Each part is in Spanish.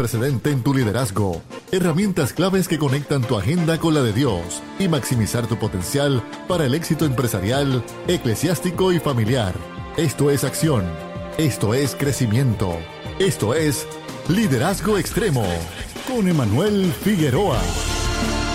precedente en tu liderazgo. Herramientas claves que conectan tu agenda con la de Dios y maximizar tu potencial para el éxito empresarial, eclesiástico y familiar. Esto es acción. Esto es crecimiento. Esto es Liderazgo Extremo con Emanuel Figueroa.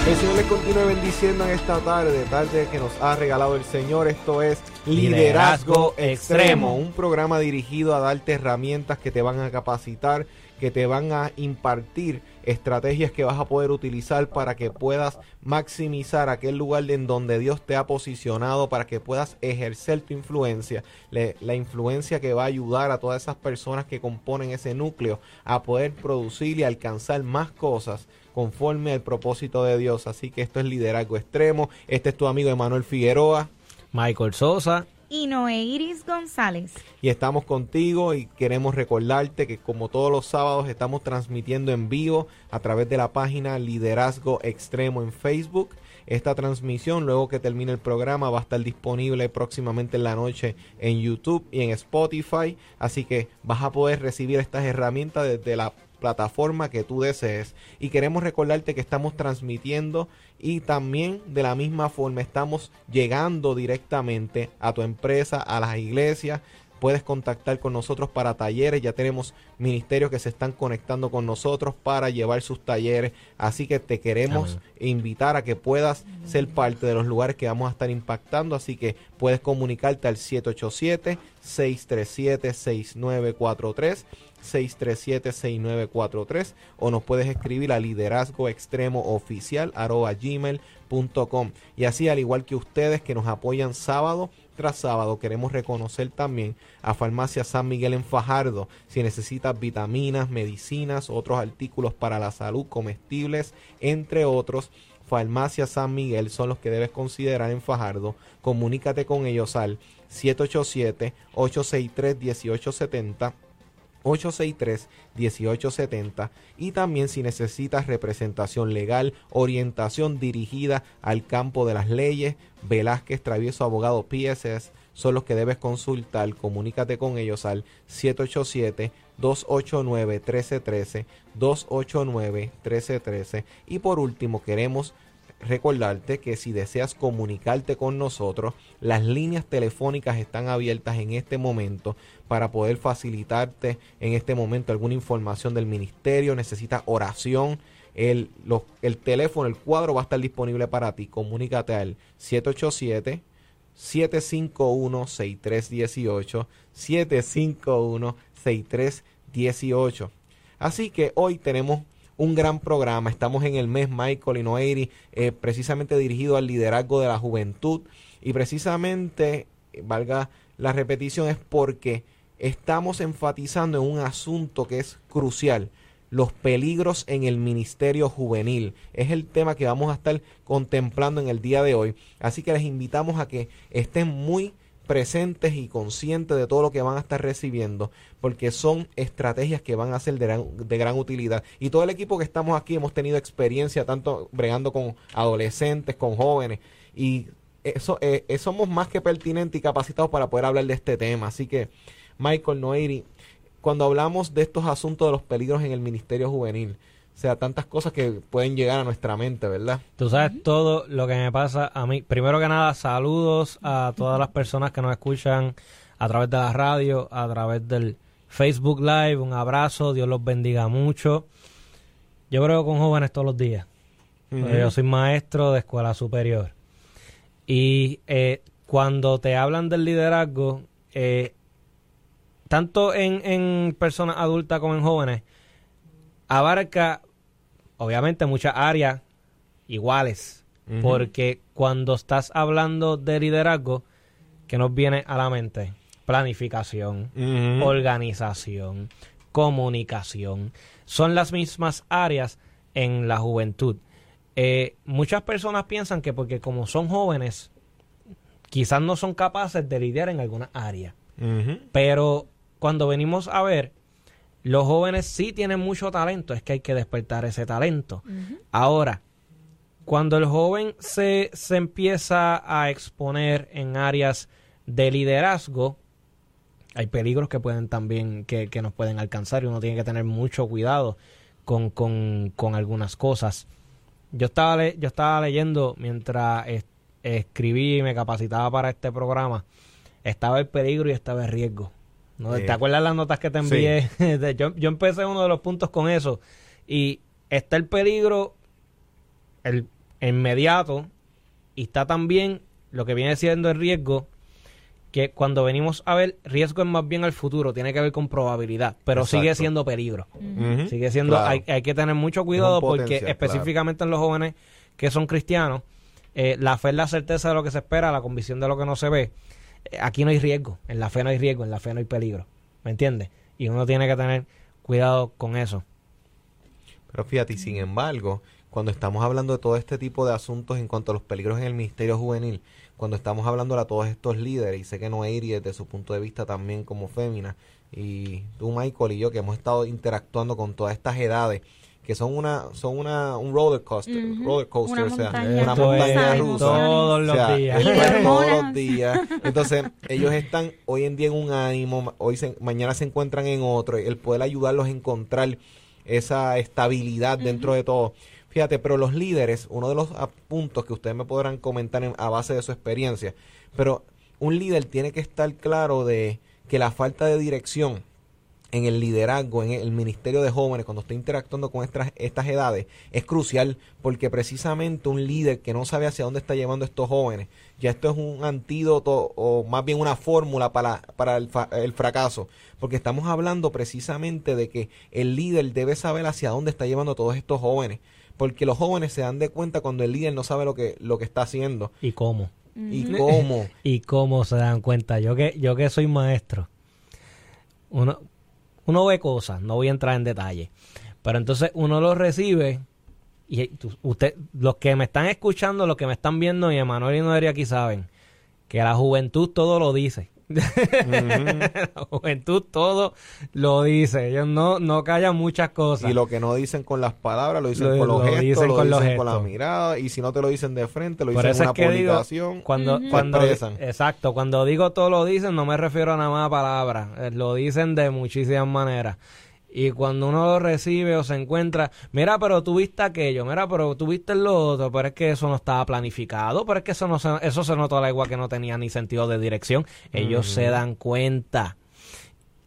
El Señor les continúe bendiciendo en esta tarde, tarde que nos ha regalado el Señor. Esto es Liderazgo, Extremo, un programa dirigido a darte herramientas que te van a capacitar, que te van a impartir estrategias que vas a poder utilizar para que puedas maximizar aquel lugar en donde Dios te ha posicionado, para que puedas ejercer tu influencia, la influencia que va a ayudar a todas esas personas que componen ese núcleo a poder producir y alcanzar más cosas conforme al propósito de Dios. Así que esto es liderazgo extremo. Este es tu amigo Emanuel Figueroa. Michael Sosa. Y Noé Iris González. Y estamos contigo y queremos recordarte que como todos los sábados estamos transmitiendo en vivo a través de la página Liderazgo Extremo en Facebook. Esta transmisión, luego que termine el programa, va a estar disponible próximamente en la noche en YouTube y en Spotify. Así que vas a poder recibir estas herramientas desde la plataforma que tú desees. Y queremos recordarte que estamos transmitiendo y también de la misma forma estamos llegando directamente a tu empresa, a las iglesias. Puedes contactar con nosotros para talleres. Ya tenemos ministerios que se están conectando con nosotros para llevar sus talleres. Así que te queremos invitar a que puedas ser parte de los lugares que vamos a estar impactando. Así que puedes comunicarte al 787 637 6943 637-6943 o nos puedes escribir a liderazgo extremo oficial gmail.com y así al igual que ustedes que nos apoyan sábado tras sábado queremos reconocer también a Farmacia San Miguel en Fajardo si necesitas vitaminas, medicinas, otros artículos para la salud, comestibles, entre otros. Farmacia San Miguel son los que debes considerar en Fajardo. Comunícate con ellos al 787 863 1870 863-1870 y también si necesitas representación legal, orientación dirigida al campo de las leyes, Velázquez Travieso Abogado PSS son los que debes consultar. Comunícate con ellos al 787-289-1313, 289-1313 y por último queremos recordarte que si deseas comunicarte con nosotros, las líneas telefónicas están abiertas en este momento para poder facilitarte en este momento alguna información del ministerio, necesitas oración. El, el teléfono, el cuadro va a estar disponible para ti. Comunícate al 787 751 6318 751 6318. Así que hoy tenemos un gran programa. Estamos en el mes Michael y Noeri, eh, precisamente dirigido al liderazgo de la juventud. Y precisamente, valga la repetición, es porque estamos enfatizando en un asunto que es crucial. Los peligros en el ministerio juvenil. Es el tema que vamos a estar contemplando en el día de hoy. Así que les invitamos a que estén muy presentes y conscientes de todo lo que van a estar recibiendo, porque son estrategias que van a ser de gran, utilidad. Y todo el equipo que estamos aquí hemos tenido experiencia tanto bregando con adolescentes, con jóvenes, y eso eh, eh, somos más que pertinentes y capacitados para poder hablar de este tema. Así que, Michael Noiri, cuando hablamos de estos asuntos de los peligros en el ministerio juvenil, o sea, tantas cosas que pueden llegar a nuestra mente, ¿verdad? Tú sabes todo lo que me pasa a mí. Primero que nada, saludos a todas las personas que nos escuchan a través de la radio, a través del Facebook Live. Un abrazo, Dios los bendiga mucho. Yo creo con jóvenes todos los días. Yo soy maestro de escuela superior. Y eh, cuando te hablan del liderazgo, eh, tanto en, en personas adultas como en jóvenes, abarca obviamente muchas áreas iguales. Porque cuando estás hablando de liderazgo, ¿qué nos viene a la mente? Planificación, organización, comunicación. Son las mismas áreas en la juventud. Eh, muchas personas piensan que porque como son jóvenes, quizás no son capaces de lidiar en alguna área. Pero cuando venimos a ver, los jóvenes sí tienen mucho talento, es que hay que despertar ese talento. Ahora, cuando el joven se, se empieza a exponer en áreas de liderazgo, hay peligros que pueden también, que, que nos pueden alcanzar y uno tiene que tener mucho cuidado con, con, con algunas cosas. Yo estaba, le- yo estaba leyendo mientras es- escribí y me capacitaba para este programa. Estaba el peligro y estaba el riesgo. ¿No? ¿Te acuerdas las notas que te envié? Yo, yo empecé uno de los puntos con eso. Y está el peligro el inmediato y está también lo que viene siendo el riesgo que cuando venimos a ver riesgo es más bien al futuro, tiene que ver con probabilidad, pero Exacto. sigue siendo peligro. Sigue siendo, Claro. hay, hay que tener mucho cuidado porque específicamente en los jóvenes que son cristianos, eh, la fe es la certeza de lo que se espera, la convicción de lo que no se ve. Aquí no hay riesgo, en la fe no hay riesgo, en la fe no hay peligro, ¿me entiendes? Y uno tiene que tener cuidado con eso. Pero fíjate, y sin embargo, cuando estamos hablando de todo este tipo de asuntos en cuanto a los peligros en el ministerio juvenil, cuando estamos hablando a todos estos líderes, y sé que Noeiri desde su punto de vista también como fémina, y tú Michael y yo que hemos estado interactuando con todas estas edades, que son una son una un roller coaster, roller coaster, Una o sea, montaña una montaña es rusa. todos O los sea, días. Y todos los días. Entonces, ellos están hoy en día en un ánimo, hoy se- mañana se encuentran en otro, el poder ayudarlos a encontrar esa estabilidad dentro de todo. Fíjate, pero los líderes, uno de los puntos que ustedes me podrán comentar en- a base de su experiencia, pero un líder tiene que estar claro de que la falta de dirección en el liderazgo, en el ministerio de jóvenes, cuando está interactuando con estas, estas edades, es crucial porque precisamente un líder que no sabe hacia dónde está llevando a estos jóvenes, ya esto es un antídoto o más bien una fórmula para, para el, fa- el fracaso, porque estamos hablando precisamente de que el líder debe saber hacia dónde está llevando a todos estos jóvenes, porque los jóvenes se dan de cuenta cuando el líder no sabe lo que, lo que está haciendo ¿Y cómo? y cómo. y cómo se dan cuenta. Yo que yo que soy maestro, uno uno ve cosas, no voy a entrar en detalle, pero entonces uno lo recibe y usted los que me están escuchando, los que me están viendo y Emanuel y Noelia aquí saben que la juventud todo lo dice. la juventud todo lo dice. Ellos no no callan muchas cosas. Y lo que no dicen con las palabras, lo dicen Lo- con los lo gestos, dicen lo con los dicen con la mirada, y si no te lo dicen de frente, lo Por dicen en es una que digo, cuando, Se expresan. exacto, cuando digo todo lo dicen, no me refiero a nada más a palabras, eh, lo dicen de muchísimas maneras. Y cuando uno lo recibe o se encuentra, mira, pero tú viste aquello, mira, pero tú viste lo otro, pero es que eso no estaba planificado, pero es que eso no se, eso se notó a la igual que no tenía ni sentido de dirección. Ellos se dan cuenta.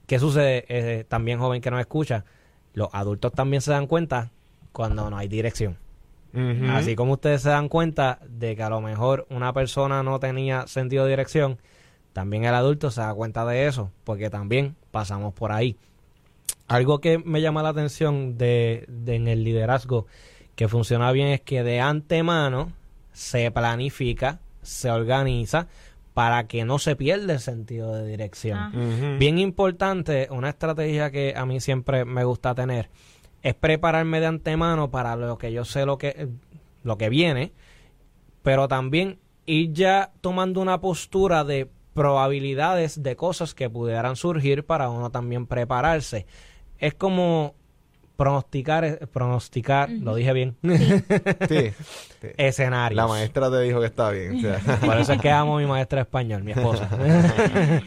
¿Qué sucede? Eh, también joven que nos escucha, los adultos también se dan cuenta cuando no hay dirección. Así como ustedes se dan cuenta de que a lo mejor una persona no tenía sentido de dirección, también el adulto se da cuenta de eso, porque también pasamos por ahí. Algo que me llama la atención de, de en el liderazgo que funciona bien es que de antemano se planifica, se organiza para que no se pierda el sentido de dirección. Bien importante, una estrategia que a mí siempre me gusta tener es prepararme de antemano para lo que yo sé lo que lo que viene, pero también ir ya tomando una postura de probabilidades de cosas que pudieran surgir para uno también prepararse. Es como pronosticar, eh, pronosticar, lo dije bien, Sí. Sí. escenarios. La maestra te dijo que está bien. o sea. Por eso es que amo a mi maestra de español, mi esposa.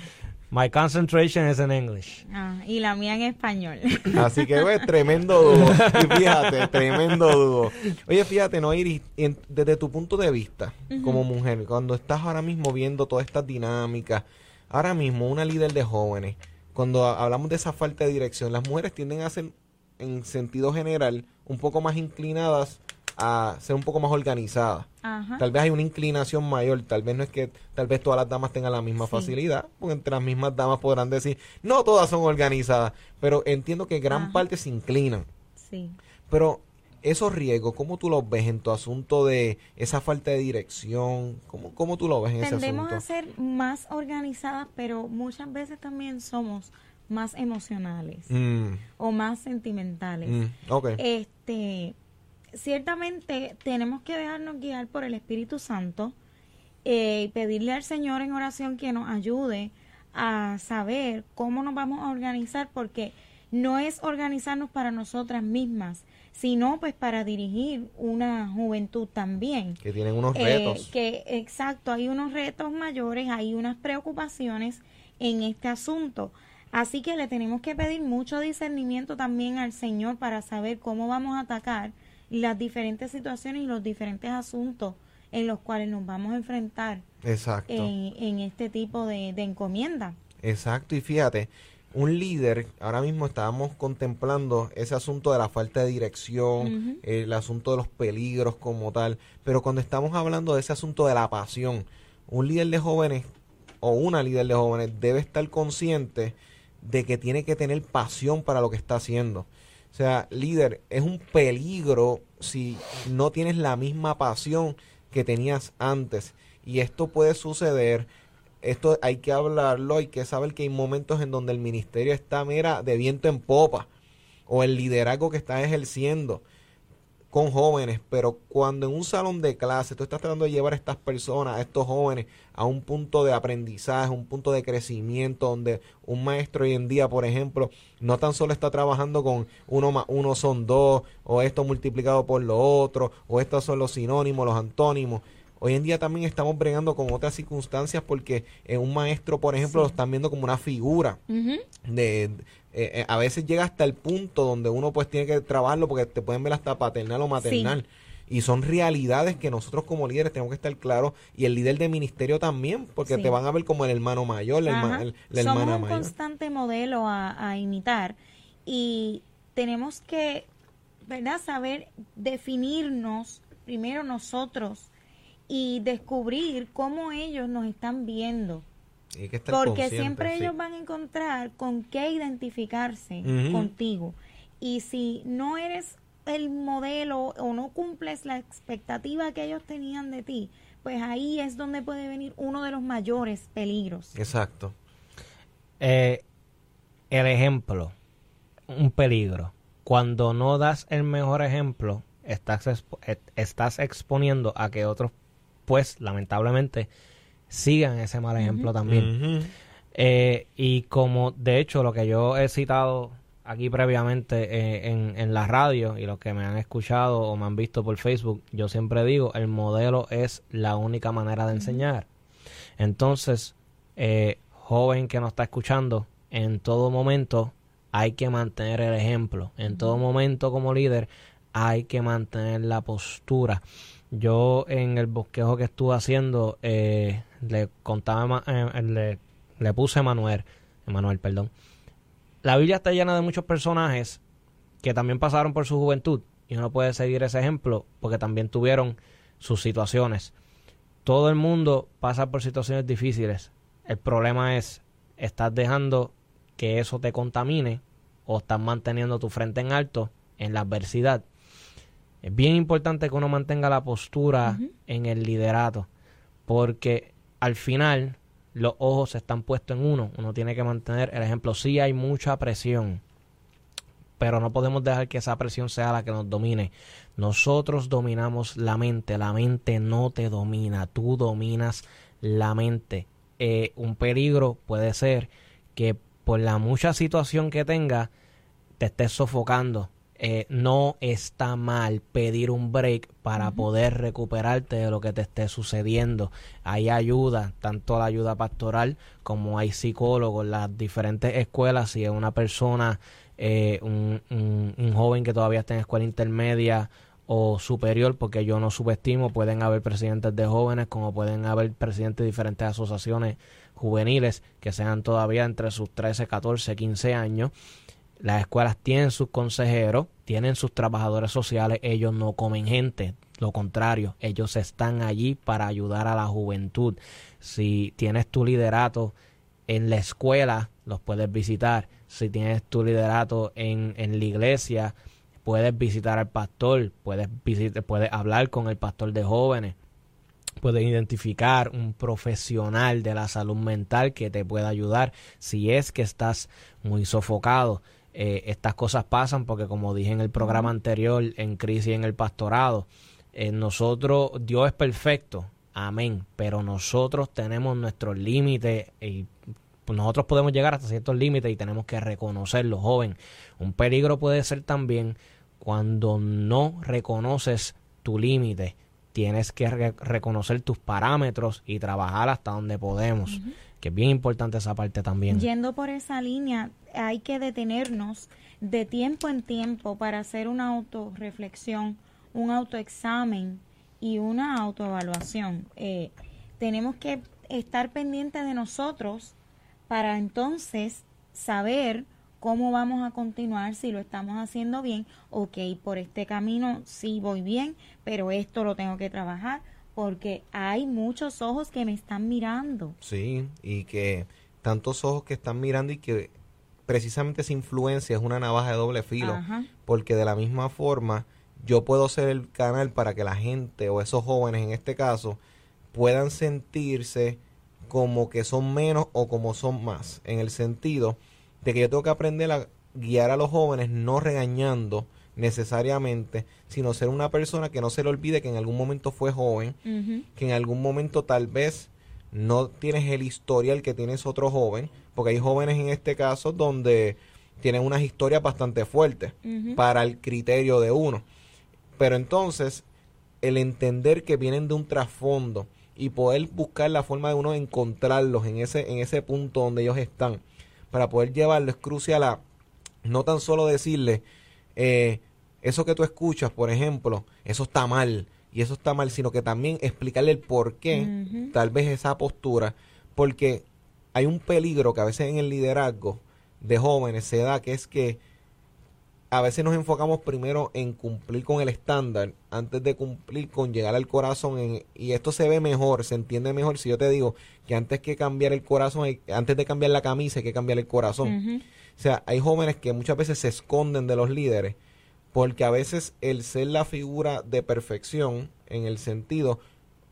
My concentration is in English. Ah, y la mía en español. Así que, güey, tremendo dúo. Y fíjate, tremendo dúo. Oye, fíjate, no, Iris, en- desde tu punto de vista, como mujer, cuando estás ahora mismo viendo todas estas dinámicas, ahora mismo una líder de jóvenes, cuando ha- hablamos de esa falta de dirección, las mujeres tienden a ser, en sentido general, un poco más inclinadas a ser un poco más organizadas. Ajá. Tal vez hay una inclinación mayor, tal vez no es que tal vez todas las damas tengan la misma facilidad, porque entre las mismas damas podrán decir, no todas son organizadas, pero entiendo que gran Ajá. parte se inclinan. Sí. Pero esos riesgos, ¿cómo tú los ves en tu asunto de esa falta de dirección? ¿Cómo, cómo tú lo ves en ese Tendemos asunto? a ser más organizadas, pero muchas veces también somos más emocionales Mm, o más sentimentales. mm. Este, ciertamente tenemos que dejarnos guiar por el Espíritu Santo eh, y pedirle al Señor en oración que nos ayude a saber cómo nos vamos a organizar, porque no es organizarnos para nosotras mismas, sino pues para dirigir una juventud también. que tienen unos Eh, retos. que exacto, hay unos retos mayores, hay unas preocupaciones en este asunto. Así que le tenemos que pedir mucho discernimiento también al Señor para saber cómo vamos a atacar las diferentes situaciones y los diferentes asuntos en los cuales nos vamos a enfrentar Exacto. En, este tipo de, de encomienda. Exacto, y fíjate, un líder, ahora mismo estábamos contemplando ese asunto de la falta de dirección, el asunto de los peligros como tal, pero cuando estamos hablando de ese asunto de la pasión, un líder de jóvenes o una líder de jóvenes debe estar consciente de que tiene que tener pasión para lo que está haciendo. O sea, líder, es un peligro si no tienes la misma pasión que tenías antes. Y esto puede suceder esto hay que hablarlo, hay que saber que hay momentos en donde el ministerio está, mira, de viento en popa, o el liderazgo que está ejerciendo con jóvenes, pero cuando en un salón de clase tú estás tratando de llevar a estas personas, a estos jóvenes, a un punto de aprendizaje, un punto de crecimiento, donde un maestro hoy en día, por ejemplo, no tan solo está trabajando con uno más uno son dos, o esto multiplicado por lo otro, o estos son los sinónimos, los antónimos, Hoy en día también estamos bregando con otras circunstancias porque en un maestro, por ejemplo, lo están viendo como una figura. de, eh, eh, a veces llega hasta el punto donde uno pues tiene que trabajarlo porque te pueden ver hasta paternal o maternal. Y son realidades que nosotros como líderes tenemos que estar claros y el líder de ministerio también, porque te van a ver como el hermano mayor, la, el, Somos un constante modelo a, a imitar y tenemos que, ¿verdad?, saber definirnos primero nosotros y descubrir cómo ellos nos están viendo. Porque siempre ellos van a encontrar con qué identificarse contigo. Y si no eres el modelo o no cumples la expectativa que ellos tenían de ti, pues ahí es donde puede venir uno de los mayores peligros. Exacto. Eh, el ejemplo, un peligro. Cuando no das el mejor ejemplo, estás, estás exponiendo a que otros pues lamentablemente sigan ese mal ejemplo también. Eh, y como de hecho lo que yo he citado aquí previamente eh, en, en, la radio y los que me han escuchado o me han visto por Facebook, yo siempre digo, el modelo es la única manera de enseñar. Entonces, eh, joven que nos está escuchando, en todo momento hay que mantener el ejemplo. En todo momento como líder hay que mantener la postura. Yo en el bosquejo que estuve haciendo eh, le contaba, eh, le, le puse Manuel, Emanuel, perdón. La Biblia está llena de muchos personajes que también pasaron por su juventud y uno puede seguir ese ejemplo porque también tuvieron sus situaciones. Todo el mundo pasa por situaciones difíciles. El problema es, ¿estás dejando que eso te contamine o estás manteniendo tu frente en alto en la adversidad? Es bien importante que uno mantenga la postura en el liderato, porque al final los ojos están puestos en uno. Uno tiene que mantener el ejemplo. Sí hay mucha presión, pero no podemos dejar que esa presión sea la que nos domine. Nosotros dominamos la mente, la mente no te domina, tú dominas la mente. Eh, un peligro puede ser que por la mucha situación que tenga te estés sofocando eh, no está mal pedir un break para poder recuperarte de lo que te esté sucediendo. Hay ayuda, tanto la ayuda pastoral como hay psicólogos, las diferentes escuelas, si es una persona, eh, un, un, joven que todavía está en escuela intermedia o superior, porque yo no subestimo, pueden haber presidentes de jóvenes como pueden haber presidentes de diferentes asociaciones juveniles que sean todavía entre sus 13, 14, 15 años las escuelas tienen sus consejeros, tienen sus trabajadores sociales, ellos no comen gente, lo contrario, ellos están allí para ayudar a la juventud. Si tienes tu liderato en la escuela, los puedes visitar. Si tienes tu liderato en, en la iglesia, puedes visitar al pastor, puedes, visitar, puedes hablar con el pastor de jóvenes, puedes identificar un profesional de la salud mental que te pueda ayudar si es que estás muy sofocado. Eh, estas cosas pasan porque como dije en el programa anterior, en crisis en el pastorado, eh, nosotros, Dios es perfecto, amén, pero nosotros tenemos nuestros límites y nosotros podemos llegar hasta ciertos límites y tenemos que reconocerlo, joven. Un peligro puede ser también cuando no reconoces tu límite. Tienes que reconocer tus parámetros y trabajar hasta donde podemos. Que es bien importante esa parte también. Yendo por esa línea, hay que detenernos de tiempo en tiempo para hacer una autorreflexión, un autoexamen y una autoevaluación. Eh, tenemos que estar pendientes de nosotros para entonces saber cómo vamos a continuar, si lo estamos haciendo bien, ok, por este camino sí voy bien, pero esto lo tengo que trabajar porque hay muchos ojos que me están mirando. Sí, y que tantos ojos que están mirando y que precisamente esa influencia es una navaja de doble filo, porque de la misma forma yo puedo ser el canal para que la gente o esos jóvenes en este caso puedan sentirse como que son menos o como son más, en el sentido de que yo tengo que aprender a guiar a los jóvenes no regañando necesariamente, sino ser una persona que no se le olvide que en algún momento fue joven, que en algún momento tal vez no tienes el historial que tienes otro joven, porque hay jóvenes en este caso donde tienen unas historias bastante fuertes para el criterio de uno. Pero entonces, el entender que vienen de un trasfondo y poder buscar la forma de uno encontrarlos en ese, en ese punto donde ellos están, para poder llevarlo es crucial a no tan solo decirle, eh, eso que tú escuchas, por ejemplo, eso está mal. Y eso está mal, sino que también explicarle el por qué, tal vez esa postura, porque hay un peligro que a veces en el liderazgo de jóvenes se da, que es que a veces nos enfocamos primero en cumplir con el estándar antes de cumplir con llegar al corazón y esto se ve mejor, se entiende mejor. Si yo te digo que antes que cambiar el corazón, antes de cambiar la camisa hay que cambiar el corazón. O sea, hay jóvenes que muchas veces se esconden de los líderes porque a veces el ser la figura de perfección en el sentido,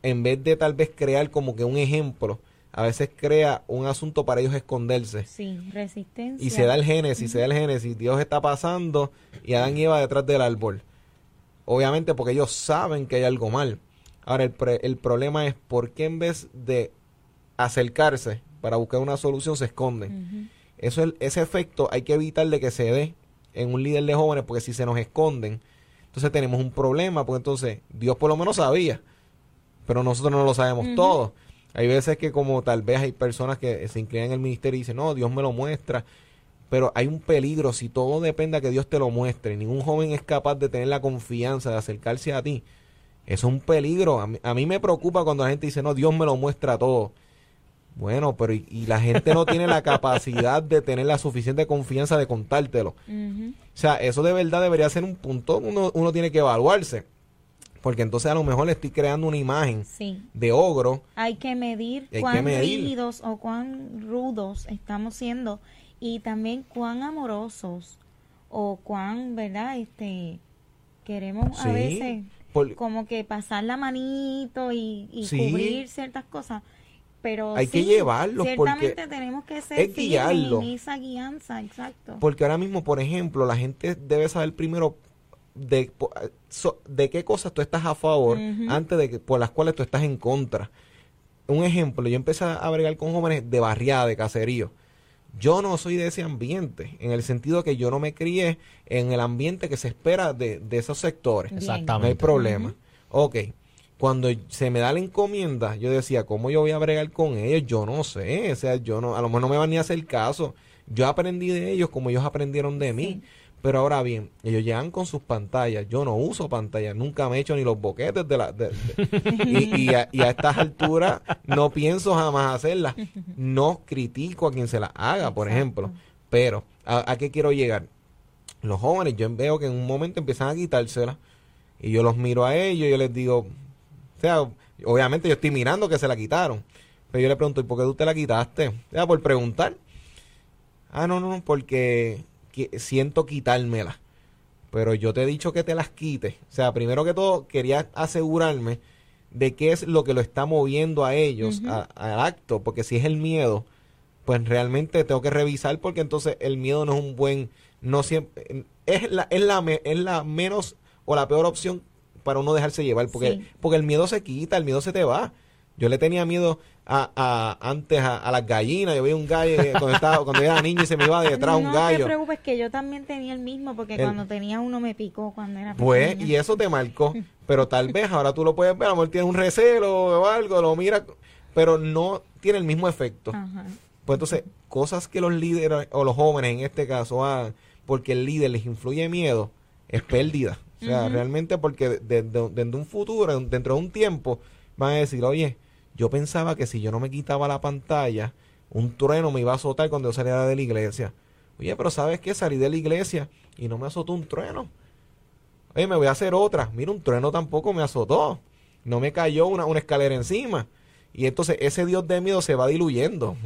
en vez de tal vez crear como que un ejemplo, a veces crea un asunto para ellos esconderse. Sí, resistencia. Y se da el génesis, se da el génesis. Dios está pasando y Adán y Eva detrás del árbol. Obviamente porque ellos saben que hay algo mal. Ahora, el, el problema es por qué en vez de acercarse para buscar una solución se esconden. Eso, ese efecto hay que evitar de que se dé en un líder de jóvenes porque si se nos esconden, entonces tenemos un problema, porque entonces Dios por lo menos sabía, pero nosotros no lo sabemos todo. Hay veces que como tal vez hay personas que se inclinan en el ministerio y dicen, no, Dios me lo muestra, pero hay un peligro si todo depende de que Dios te lo muestre. Ningún joven es capaz de tener la confianza de acercarse a ti. Eso es un peligro. A mí, a mí me preocupa cuando la gente dice, no, Dios me lo muestra todo. Bueno, pero y, la gente no tiene la capacidad de tener la suficiente confianza de contártelo. O sea, eso de verdad debería ser un punto, uno, uno tiene que evaluarse. Porque entonces a lo mejor le estoy creando una imagen de ogro. Hay que medir cuán rígidos o cuán rudos estamos siendo y también cuán amorosos o cuán, ¿verdad? Este queremos a veces como que pasar la manito y, cubrir ciertas cosas pero hay que llevarlos ciertamente tenemos que ser es guiarlo. en esa guianza, exacto. Porque ahora mismo, por ejemplo, la gente debe saber primero de, de qué cosas tú estás a favor antes de que por las cuales tú estás en contra. Un ejemplo, yo empecé a bregar con jóvenes de barriada, de caserío. Yo no soy de ese ambiente, en el sentido que yo no me crié en el ambiente que se espera de, esos sectores. Exactamente. No hay problema. Ok, cuando se me da la encomienda, yo decía, ¿cómo yo voy a bregar con ellos? Yo no sé, o sea, yo no, a lo mejor no me van ni a hacer caso. Yo aprendí de ellos como ellos aprendieron de mí. Pero ahora bien, ellos llegan con sus pantallas. Yo no uso pantallas, nunca me he hecho ni los boquetes de la. y, a, estas alturas no pienso jamás hacerlas. No critico a quien se la haga, por ejemplo. Pero, ¿a, ¿a, qué quiero llegar? Los jóvenes, yo veo que en un momento empiezan a quitársela. Y yo los miro a ellos y yo les digo, o sea, obviamente yo estoy mirando que se la quitaron. Pero yo le pregunto, ¿y por qué tú te la quitaste? O sea, por preguntar. Ah, no, no, porque siento quitármela. Pero yo te he dicho que te las quites. O sea, primero que todo, quería asegurarme de qué es lo que lo está moviendo a ellos al acto. Porque si es el miedo, pues realmente tengo que revisar porque entonces el miedo no es un buen... No siempre... Es la, es la, es la menos o la peor opción para uno dejarse llevar, porque, porque el miedo se quita, el miedo se te va. Yo le tenía miedo a, a antes a, las gallinas. Yo veía un gallo cuando, estaba, cuando era niño y se me iba detrás un gallo. No te preocupes que yo también tenía el mismo porque cuando tenía uno me picó cuando era Pues, y eso te marcó. Pero tal vez ahora tú lo puedes ver, a lo mejor tienes un recelo o algo, lo miras. pero no tiene el mismo efecto. Ajá. Pues entonces, cosas que los líderes o los jóvenes en este caso hagan porque el líder les influye miedo, es pérdida. O sea, realmente porque desde de, un futuro, dentro de un tiempo, van a decir, oye, yo pensaba que si yo no me quitaba la pantalla, un trueno me iba a azotar cuando yo saliera de la iglesia. Oye, pero ¿sabes qué? Salí de la iglesia y no me azotó un trueno. Oye, me voy a hacer otra. Mira, un trueno tampoco me azotó. No me cayó una, una escalera encima. Y entonces ese Dios de miedo se va diluyendo.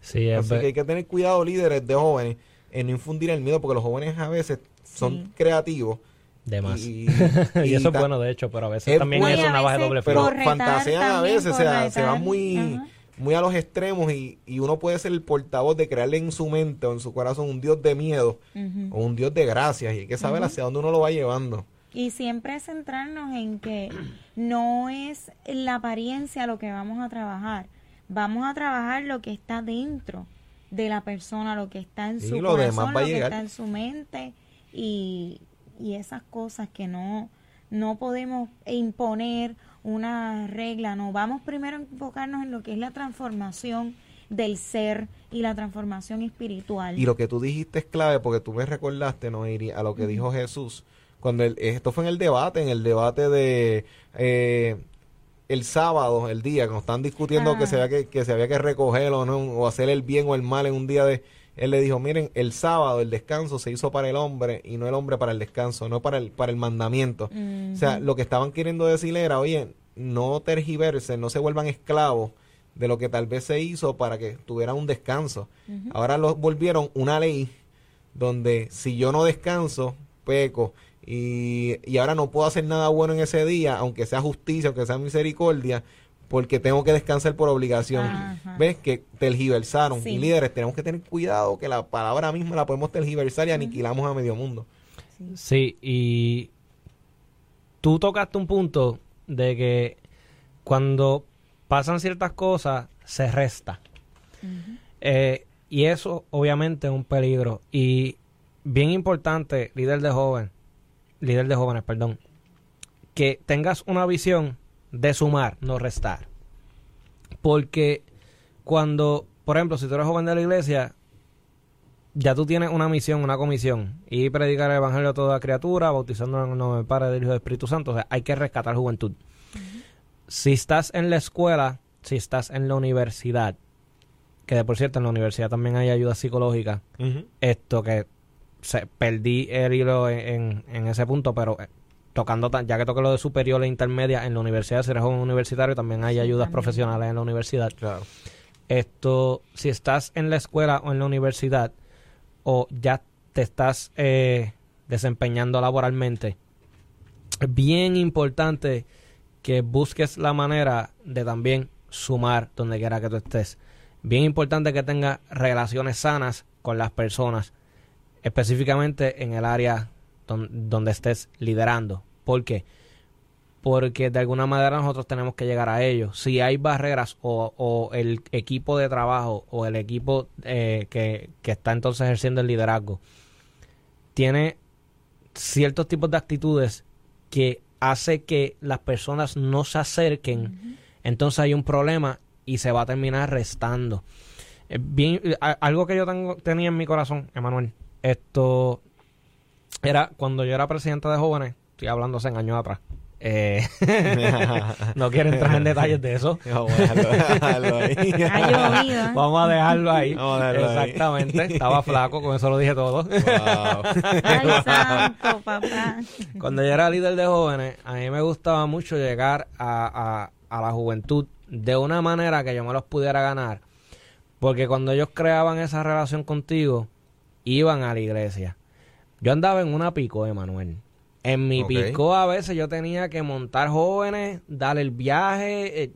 sí, Así que hay que tener cuidado, líderes de jóvenes, en no infundir el miedo, porque los jóvenes a veces son creativos. De más. Y, eso es bueno, de hecho, pero a veces también es una baja de doble Pero fantasean a veces, o sea, se van muy, muy a los extremos y, y, uno puede ser el portavoz de crearle en su mente o en su corazón un Dios de miedo o un Dios de gracias y hay que saber hacia dónde uno lo va llevando. Y siempre centrarnos en que no es la apariencia lo que vamos a trabajar, vamos a trabajar lo que está dentro de la persona, lo que está en su corazón, lo que está en su mente y, y esas cosas que no, no podemos imponer una regla, no, vamos primero a enfocarnos en lo que es la transformación del ser y la transformación espiritual. Y lo que tú dijiste es clave porque tú me recordaste, no a lo que dijo Jesús cuando esto fue en el debate, en el debate de eh, el sábado, el día, cuando están discutiendo que, se había que, que se había que recoger o no, o hacer el bien o el mal en un día de... Él le dijo, miren, el sábado el descanso se hizo para el hombre y no el hombre para el descanso, no para el, para el mandamiento. O sea, lo que estaban queriendo decir era, oye, no tergiversen, no se vuelvan esclavos de lo que tal vez se hizo para que tuviera un descanso. Ahora lo volvieron una ley donde si yo no descanso, peco y, ahora no puedo hacer nada bueno en ese día, aunque sea justicia, aunque sea misericordia, porque tengo que descansar por obligación. ¿Ves? Que tergiversaron. Y líderes, tenemos que tener cuidado que la palabra misma la podemos tergiversar y aniquilamos a medio mundo. Sí. y tú tocaste un punto de que cuando pasan ciertas cosas, se resta. Eh, y eso obviamente es un peligro. Y bien importante, líder de joven, líder de jóvenes, perdón, que tengas una visión de sumar, no restar. Porque cuando, por ejemplo, si tú eres joven de la iglesia, ya tú tienes una misión, una comisión, y predicar el evangelio a toda criatura, bautizando en el nombre del Padre, del Hijo y del Espíritu Santo. O sea, hay que rescatar juventud. Si estás en la escuela, si estás en la universidad, que de por cierto en la universidad también hay ayuda psicológica, esto que perdí el hilo en, ese punto, pero eh, tocando, ya que toqué lo de superior e intermedia en la universidad, si eres un universitario, también hay ayudas profesionales en la universidad. Claro. Esto, si estás en la escuela o en la universidad, o ya te estás eh, desempeñando laboralmente, es bien importante que busques la manera de también sumar donde quiera que tú estés. Bien importante que tengas relaciones sanas con las personas específicamente en el área donde estés liderando. ¿Por qué? Porque de alguna manera nosotros tenemos que llegar a ellos. Si hay barreras o, el equipo de trabajo o el equipo eh, que, está entonces ejerciendo el liderazgo tiene ciertos tipos de actitudes que hace que las personas no se acerquen, entonces hay un problema y se va a terminar restando. Eh, bien, algo que yo tengo, tenía en mi corazón, Emanuel, esto era cuando yo era presidente de jóvenes, estoy hablando hace años atrás. Eh, no quiero entrar en detalles de eso. Vamos a dejarlo, ahí. Vamos a dejarlo ahí. Exactamente. Estaba flaco, con eso lo dije todo. Cuando yo era líder de jóvenes, a mí me gustaba mucho llegar a, a, a la juventud de una manera que yo me los pudiera ganar. Porque cuando ellos creaban esa relación contigo, iban a la iglesia. Yo andaba en una pico, Emanuel. En mi pico a veces yo tenía que montar jóvenes, darle el viaje. Eh,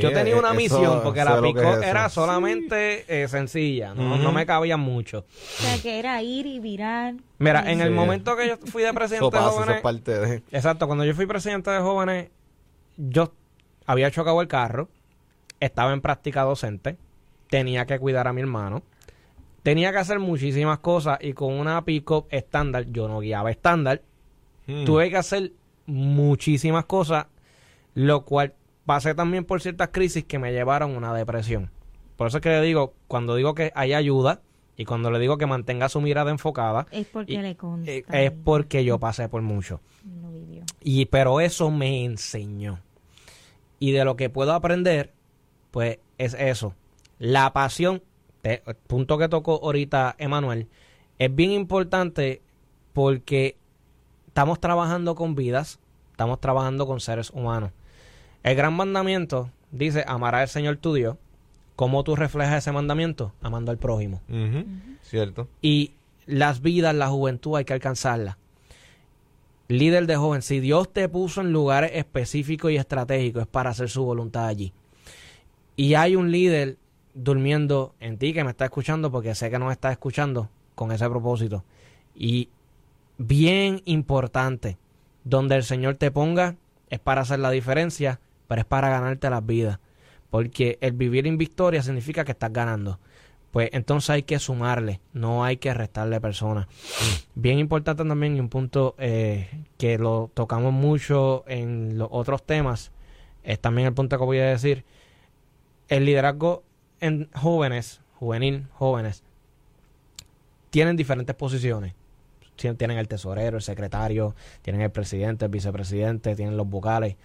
yo tenía una misión porque la pico era solamente eh, sencilla, no, me cabía mucho. O sea, que era ir y virar. Mira, en el momento que yo fui de presidente de jóvenes. Exacto, cuando yo fui presidente de jóvenes, yo había chocado el carro, estaba en práctica docente, tenía que cuidar a mi hermano tenía que hacer muchísimas cosas y con una pick-up estándar, yo no guiaba estándar, hmm. tuve que hacer muchísimas cosas, lo cual pasé también por ciertas crisis que me llevaron a una depresión. Por eso es que le digo, cuando digo que hay ayuda y cuando le digo que mantenga su mirada enfocada, Es porque y- le consta. eh, es porque yo pasé por mucho. Vivió. Y pero eso me enseñó. Y de lo que puedo aprender, pues es eso. La pasión, te- el punto que tocó ahorita Emanuel, es bien importante porque estamos trabajando con vidas, estamos trabajando con seres humanos. El gran mandamiento dice, amarás al Señor tu Dios. ¿Cómo tú reflejas ese mandamiento? Amando al prójimo. Cierto. Y las vidas, la juventud hay que alcanzarla. Líder de joven, si Dios te puso en lugares específicos y estratégicos es para hacer su voluntad allí. Y hay un líder durmiendo en ti que me está escuchando porque sé que nos está escuchando con ese propósito. Y bien importante, donde el Señor te ponga es para hacer la diferencia, pero es para ganarte las vidas. Porque el vivir en victoria significa que estás ganando pues entonces hay que sumarle, no hay que restarle personas. Bien importante también y un punto eh, que lo tocamos mucho en los otros temas, es también el punto que voy a decir, el liderazgo en jóvenes, juvenil, jóvenes, tienen diferentes posiciones. Tien- Tienen el tesorero, el secretario, tienen el presidente, el vicepresidente, tienen los vocales.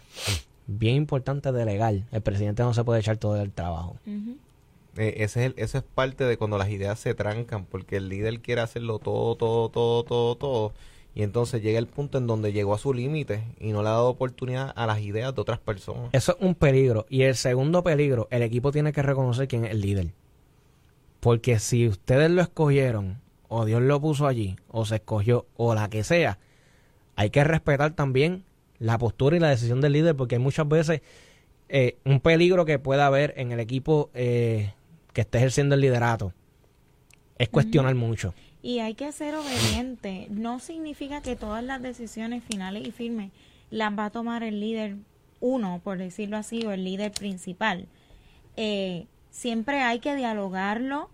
Bien importante delegar. El presidente no se puede echar todo el trabajo. Eh, ese es el- eso es parte de cuando las ideas se trancan, porque el líder quiere hacerlo todo, todo, todo, todo, todo. Y entonces llega el punto en donde llegó a su límite y no le ha dado oportunidad a las ideas de otras personas. Eso es un peligro. Y el segundo peligro, el equipo tiene que reconocer quién es el líder. Porque si ustedes lo escogieron, o Dios lo puso allí, o se escogió, o la que sea, hay que respetar también la postura y la decisión del líder, porque hay muchas veces eh, un peligro que pueda haber en el equipo eh, que esté ejerciendo el liderato. Es cuestionar mucho. Y hay que ser obediente. No significa que todas las decisiones finales y firmes las va a tomar el líder uno, por decirlo así, o el líder principal. Eh, siempre hay que dialogarlo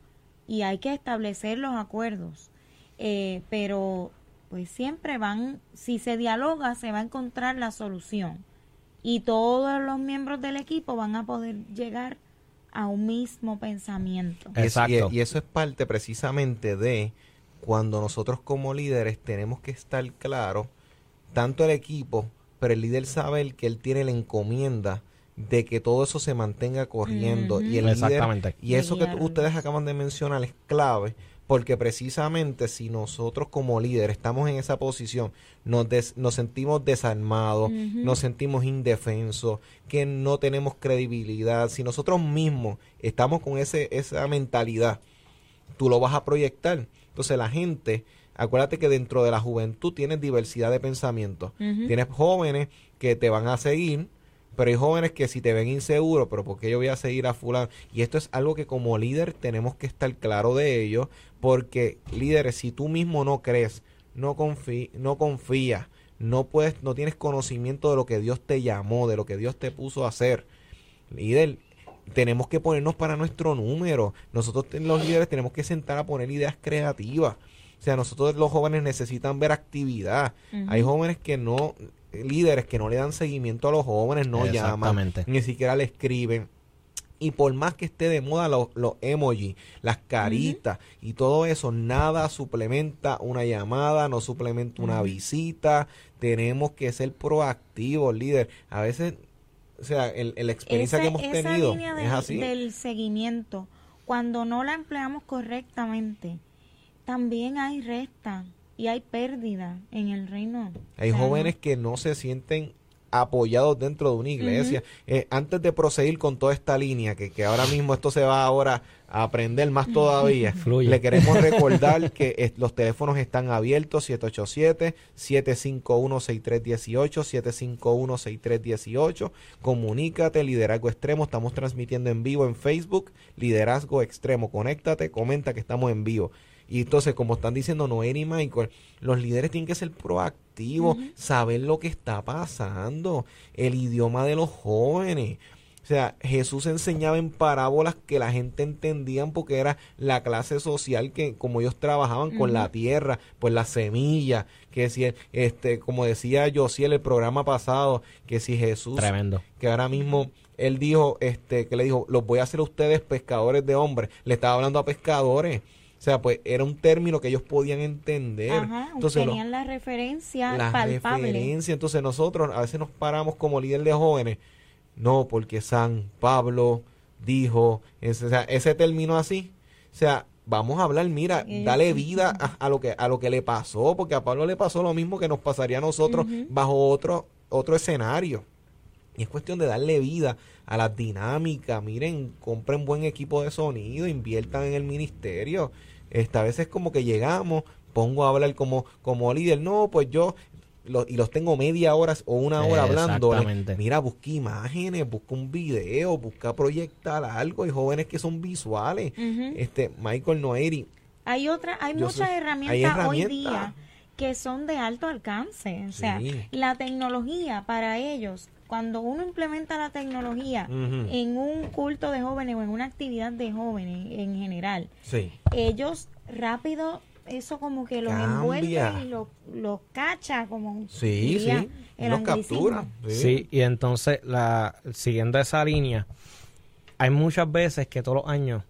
y hay que establecer los acuerdos. Eh, pero pues siempre van, si se dialoga, se va a encontrar la solución. Y todos los miembros del equipo van a poder llegar a un mismo pensamiento. Exacto. Y, y eso es parte precisamente de cuando nosotros como líderes tenemos que estar claros, tanto el equipo, pero el líder sabe el que él tiene la encomienda de que todo eso se mantenga corriendo. Y el líder- Exactamente. y eso que ustedes acaban de mencionar es clave, porque precisamente si nosotros como líderes estamos en esa posición, nos, des- nos sentimos desarmados, nos sentimos indefensos, que no tenemos credibilidad, si nosotros mismos estamos con ese, esa mentalidad, tú lo vas a proyectar. Entonces la gente, acuérdate que dentro de la juventud tienes diversidad de pensamientos. Ujú. Tienes jóvenes que te van a seguir, pero hay jóvenes que si te ven inseguro, pero ¿por qué yo voy a seguir a fulano? Y esto es algo que como líder tenemos que estar claro de ello, porque líderes, si tú mismo no crees, no confí no confías, no puedes, no tienes conocimiento de lo que Dios te llamó, de lo que Dios te puso a hacer, líder, tenemos que ponernos para nuestro número. Nosotros los líderes tenemos que sentar a poner ideas creativas. O sea, nosotros los jóvenes necesitan ver actividad. Hay jóvenes que no, líderes que no le dan seguimiento a los jóvenes, no llaman, ni siquiera le escriben. Y por más que esté de moda los, los emojis, las caritas y todo eso, nada suplementa una llamada, no suplementa una visita. Tenemos que ser proactivos, líder. A veces, o sea, el, el- la experiencia que hemos esa tenido línea es del- así. del seguimiento, cuando no la empleamos correctamente, también hay resta y hay pérdida en el reino. Hay O sea, jóvenes que no se sienten apoyados dentro de una iglesia. Eh, antes de proseguir con toda esta línea, que, que ahora mismo esto se va ahora a aprender más todavía, Fluye. le queremos recordar que los teléfonos están abiertos, 787-751-6318, 751-6318. Comunícate, Liderazgo Extremo. Estamos transmitiendo en vivo en Facebook, Liderazgo Extremo. Conéctate, comenta que estamos en vivo. Y entonces, como están diciendo Noel y Michael, los líderes tienen que ser proactivos, saber lo que está pasando, el idioma de los jóvenes. O sea, Jesús enseñaba en parábolas que la gente entendían porque era la clase social que como ellos trabajaban con la tierra, pues la semilla, que si, este, como decía José en el programa pasado, que si Jesús, Tremendo. que ahora mismo él dijo, este, que le dijo, los voy a hacer a ustedes pescadores de hombres, le estaba hablando a pescadores. O sea, pues era un término que ellos podían entender. Ajá, Entonces, tenían la referencia la palpable. referencia. Entonces nosotros a veces nos paramos como líder de jóvenes. No, porque San Pablo dijo, ese, o sea, ese término así. O sea, vamos a hablar, mira, dale vida a, a lo que a lo que le pasó, porque a Pablo le pasó lo mismo que nos pasaría a nosotros bajo otro otro escenario. Y es cuestión de darle vida a las dinámicas. Miren, compren buen equipo de sonido, inviertan en el ministerio. Esta vez es como que llegamos, pongo a hablar como, como líder. No, pues yo, lo- y los tengo media hora o una hora hablando. Exactamente. Mira, busca imágenes, busca un video, busca proyectar algo. Hay jóvenes que son visuales. Este, Michael Noeri. Hay otra, hay Yo muchas herramientas, hay hoy día que son de alto alcance. O sea, Sí. la tecnología para ellos, cuando uno implementa la tecnología en un culto de jóvenes o en una actividad de jóvenes en general, Sí. ellos rápido eso como que los Cambia. envuelve y los, los cacha como Sí, diría sí. el Los captura. Sí, y entonces, la, siguiendo esa línea, hay muchas veces que todos los años,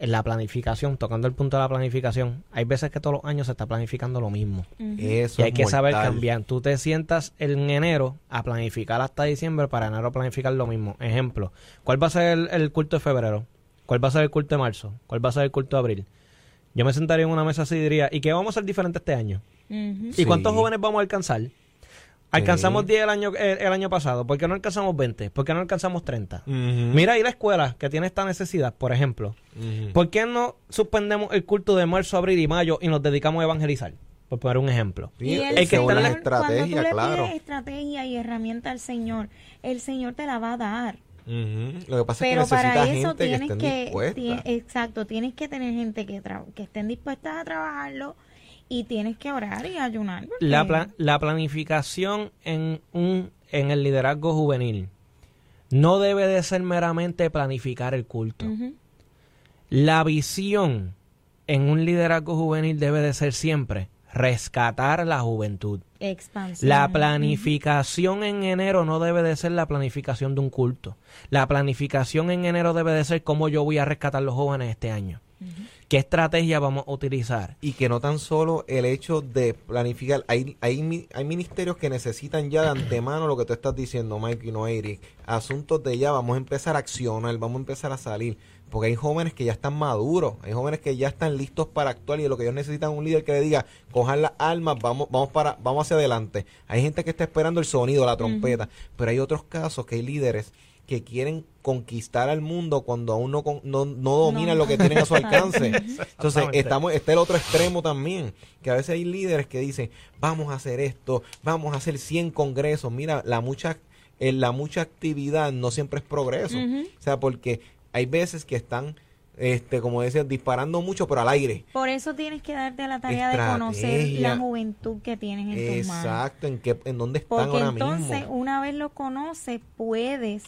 en la planificación, tocando el punto de la planificación, hay veces que todos los años se está planificando lo mismo. Ujú. Eso y hay es que saber cambiar. Tú te sientas en enero a planificar hasta diciembre para enero planificar lo mismo. Ejemplo, ¿cuál va a ser el, el culto de febrero? ¿Cuál va a ser el culto de marzo? ¿Cuál va a ser el culto de abril? Yo me sentaría en una mesa así y diría, ¿y qué vamos a hacer diferente este año? ¿Y Sí. cuántos jóvenes vamos a alcanzar? Alcanzamos 10 el año, el, el año pasado. ¿Por qué no alcanzamos 20? ¿Por qué no alcanzamos 30? Ujú. Mira ahí la escuela que tiene esta necesidad, por ejemplo. ¿Por qué no suspendemos el culto de marzo, abril y mayo y nos dedicamos a evangelizar? Por poner un ejemplo. Y el el, que está en la Señor, cuando tú estrategia, le claro. pides estrategia y herramienta al Señor, el Señor te la va a dar. Ujú. Lo que pasa Pero es que para eso gente que tienes que, tie- exacto, tienes que tener gente que, tra- que estén dispuestas a trabajarlo y tienes que orar y ayunar. porque- La, la planificación en, un, en el liderazgo juvenil no debe de ser meramente planificar el culto. La visión en un liderazgo juvenil debe de ser siempre rescatar la juventud. Expansión. La planificación en enero no debe de ser la planificación de un culto. La planificación en enero debe de ser cómo yo voy a rescatar los jóvenes este año. ¿Qué estrategia vamos a utilizar? Y que no tan solo el hecho de planificar, hay, hay, hay ministerios que necesitan ya de antemano lo que tú estás diciendo, Mike y no Eric, asuntos de ya, vamos a empezar a accionar, vamos a empezar a salir, porque hay jóvenes que ya están maduros, hay jóvenes que ya están listos para actuar y lo que ellos necesitan es un líder que le diga, cojan las armas, vamos, vamos para, vamos hacia adelante. Hay gente que está esperando el sonido, la trompeta, pero hay otros casos que hay líderes que quieren conquistar al mundo cuando aún no, con- no, no dominan No. lo que tienen a su alcance. Entonces, estamos, está el otro extremo también, que a veces hay líderes que dicen, vamos a hacer esto, vamos a hacer 100 congresos. Mira, la mucha, eh, la mucha actividad no siempre es progreso. O sea, porque hay veces que están, este como decía, disparando mucho, pero al aire. Por eso tienes que darte a la tarea de conocer la juventud que tienes en tus manos. Exacto, en, qué, en dónde están Porque ahora entonces, mismo. una vez lo conoces, puedes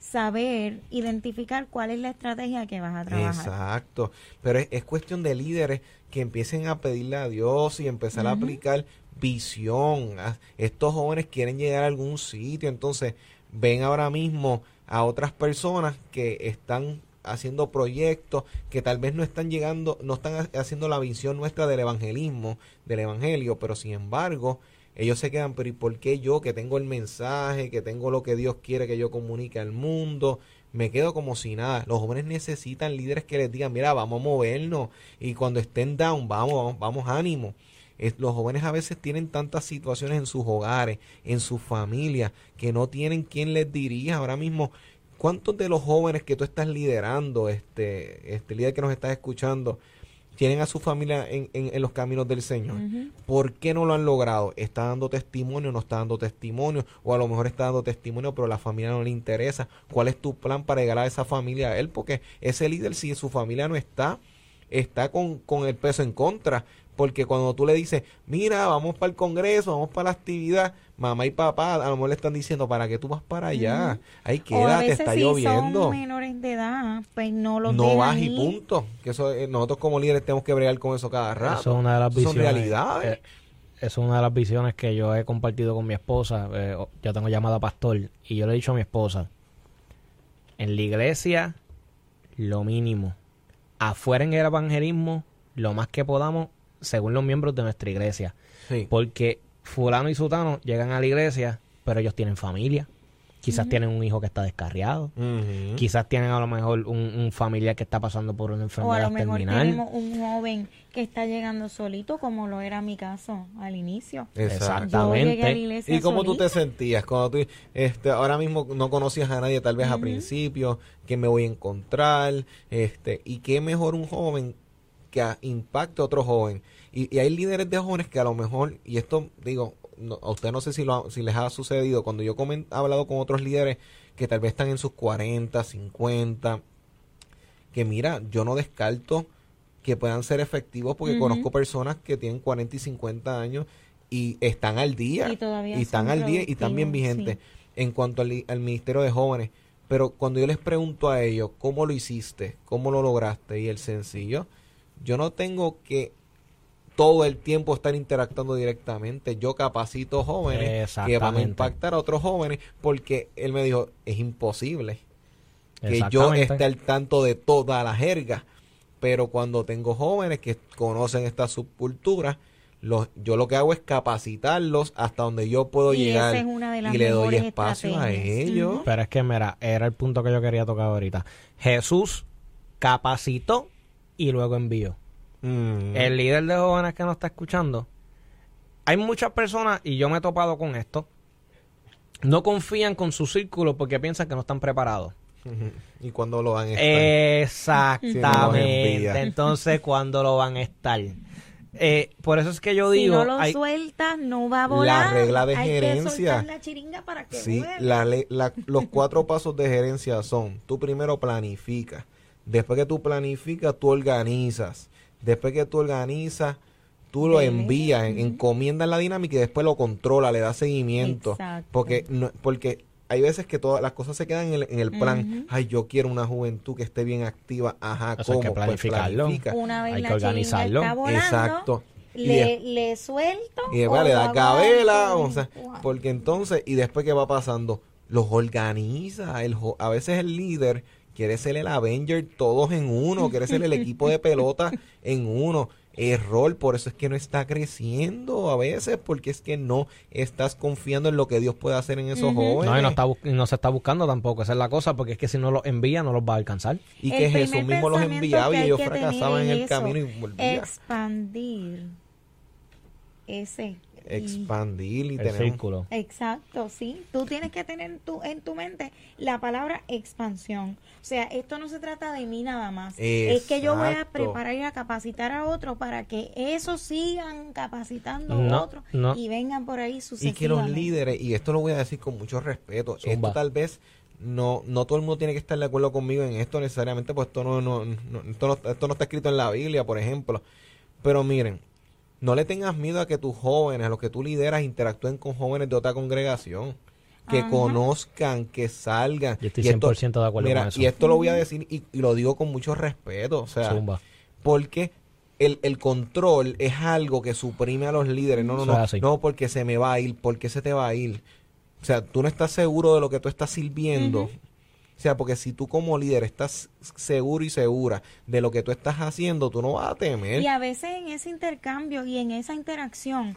saber, identificar cuál es la estrategia que vas a trabajar. Exacto, pero es, es cuestión de líderes que empiecen a pedirle a Dios y empezar a aplicar visión. Estos jóvenes quieren llegar a algún sitio, entonces ven ahora mismo a otras personas que están haciendo proyectos que tal vez no están llegando, no están ha- haciendo la visión nuestra del evangelismo, del evangelio, pero sin embargo, ellos se quedan, pero ¿y por qué yo que tengo el mensaje, que tengo lo que Dios quiere que yo comunique al mundo? Me quedo como si nada. Los jóvenes necesitan líderes que les digan, mira, vamos a movernos. Y cuando estén down, vamos, vamos, ánimo. Los jóvenes a veces tienen tantas situaciones en sus hogares, en sus familias, que no tienen quien les dirija. Ahora mismo, ¿cuántos de los jóvenes que tú estás liderando, este, este líder que nos estás escuchando, tienen a su familia en, en- en los caminos del Señor? ¿Por qué no lo han logrado? ¿Está dando testimonio? ¿No está dando testimonio? O a lo mejor está dando testimonio, pero a la familia no le interesa. ¿Cuál es tu plan para llegar a esa familia a él? Porque ese líder, si su familia no está, está con, con el peso en contra. Porque cuando tú le dices, mira, vamos para el congreso, vamos para la actividad, mamá y papá a lo mejor le están diciendo, ¿para qué tú vas para allá? Ay, o a quédate, veces está si lloviendo. son menores de edad, pues no los No vas y punto. Que eso, eh, nosotros como líderes tenemos que bregar con eso cada rato. Eso es una de las Son visiones. realidades. Eh, es una de las visiones que yo he compartido con mi esposa. Eh, yo tengo llamada pastor y yo le he dicho a mi esposa, en la iglesia, lo mínimo. Afuera en el evangelismo, lo más que podamos, según los miembros de nuestra iglesia. Sí. Porque fulano y sutano llegan a la iglesia, pero ellos tienen familia. Quizás tienen un hijo que está descarriado. Quizás tienen a lo mejor un, un familiar que está pasando por una O a enfermedad lo mejor terminal. tenemos un joven que está llegando solito, como lo era mi caso al inicio. Exacto. Yo llegué a la Exactamente. ¿Y cómo tú te solita. sentías cuando tú este, ahora mismo no conocías a nadie tal vez a principio, que me voy a encontrar, este, y qué mejor un joven que impacte a otro joven. Y, y hay líderes de jóvenes que a lo mejor, y esto digo, no- a usted no sé si, lo, si les ha sucedido, cuando yo he hablado con otros líderes que tal vez están en sus 40, 50, que mira, yo no descarto que puedan ser efectivos porque conozco personas que tienen 40 y 50 años y están al día Y todavía están al día y están bien productivos, vigentes sí. en cuanto al, al Ministerio de Jóvenes. Pero cuando yo les pregunto a ellos cómo lo hiciste, cómo lo lograste y el sencillo, yo no tengo que todo el tiempo estar interactuando directamente. Yo capacito jóvenes que van a impactar a otros jóvenes porque él me dijo, es imposible que yo esté al tanto de toda la jerga. Pero cuando tengo jóvenes que conocen esta subcultura, los, yo lo que hago es capacitarlos hasta donde yo puedo Y llegar esa es una de las y le doy espacio a ellos. Pero es que, mira, era el punto que yo quería tocar ahorita. Jesús capacitó y luego envió. Mm. El líder de jóvenes que nos está escuchando, hay muchas personas, y yo me he topado con esto, no confían con su círculo porque piensan que no están preparados. y cuando lo van a estar. No Exactamente. Entonces, ¿cuándo lo van a estar? Eh, por eso es que yo Si digo, no lo hay- sueltas, no va a volar. regla de Hay gerencia. Que soltar la chiringa para que Sí, la la- los cuatro pasos de gerencia son, tú primero planificas, después que tú planificas, tú organizas, después que tú organizas, tú lo envías, en- encomiendas la dinámica y después lo controla, le das seguimiento, Exacto. porque no, porque hay veces que todas las cosas se quedan en el, en el plan, ay, yo quiero una juventud que esté bien activa, ajá, Eso hay ¿cómo? que Pues planificarlo. planifica. Una vez Hay la que organizarlo. está volando, Exacto. Y le, le suelto. Y después o le da cabela, o sea, Wow. porque entonces, y después qué va pasando, los organiza, el, jo- a veces el líder quiere ser el Avenger todos en uno, quiere ser el equipo de pelota en uno. Error, por eso es que no está creciendo a veces, porque es que no estás confiando en lo que Dios puede hacer en esos Ujú. jóvenes. no, y no, está no se está buscando tampoco, esa es la cosa, porque es que si no los envía no los va a alcanzar. Y El que Jesús mismo los enviaba y ellos fracasaban en el eso, camino y volvían. Expandir. Ese. Y- Expandir y El tenemos... círculo. Exacto, sí. Tú tienes que tener tu, en tu mente la palabra expansión. O sea, esto no se trata de mí nada más. Es que yo voy a preparar y a capacitar a otros para que esos sigan capacitando No, a otros no. y vengan por ahí y sucesivamente. que los líderes, y esto lo voy a decir con mucho respeto, Zumba. esto tal vez no no todo el mundo tiene que estar de acuerdo conmigo en esto necesariamente, pues esto no, no, no- esto no, esto no está escrito en la Biblia, por ejemplo. Pero miren, no le tengas miedo a que tus jóvenes, a los que tú lideras, interactúen con jóvenes de otra congregación. Que Ajá. conozcan, que salgan. Yo estoy Y esto- 100% de acuerdo mira, con eso. Y esto lo voy a decir y, y lo digo con mucho respeto. O sea, Zumba. porque el, el control es algo que suprime a los líderes. No, no, no. No, porque se me va a ir, porque se te va a ir. O sea, tú no estás seguro de lo que tú estás sirviendo. O sea, porque si tú como líder estás seguro y segura de lo que tú estás haciendo, tú no vas a temer. Y a veces en ese intercambio y en esa interacción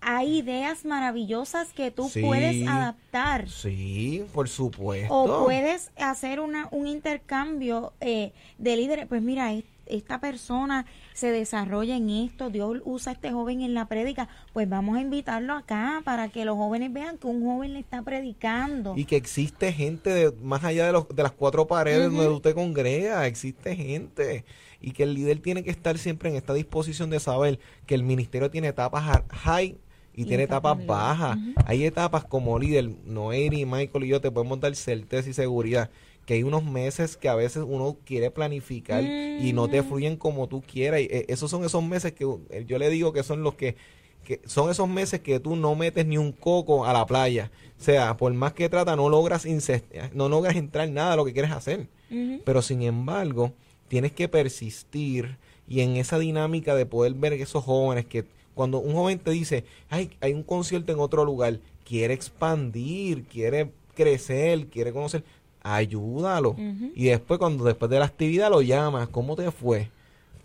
hay ideas maravillosas que tú Sí. puedes adaptar. Sí, por supuesto. O puedes hacer una, un intercambio eh, de líderes. Pues mira, es- esta persona se desarrolla en esto, Dios usa a este joven en la prédica, pues vamos a invitarlo acá para que los jóvenes vean que un joven le está predicando. Y que existe gente de, más allá de, los, de las cuatro paredes donde usted congrega, existe gente. Y que el líder tiene que estar siempre en esta disposición de saber que el ministerio tiene etapas high y, Y tiene etapas bajas. Hay etapas como líder, Noeri, Michael y yo te podemos dar certeza y seguridad que hay unos meses que a veces uno quiere planificar y no te Ujú. fluyen como tú quieras. Y eh, esos son esos meses que eh, yo le digo que son los que que son esos meses que tú no metes ni un coco a la playa. O sea, por más que trata, no logras incest- no logras entrar nada a lo que quieres hacer. Pero sin embargo, tienes que persistir y en esa dinámica de poder ver esos jóvenes que Cuando un joven te dice, ay, hay un concierto en otro lugar, quiere expandir, quiere crecer, quiere conocer, ayúdalo. Y después, cuando después de la actividad lo llamas, ¿cómo te fue?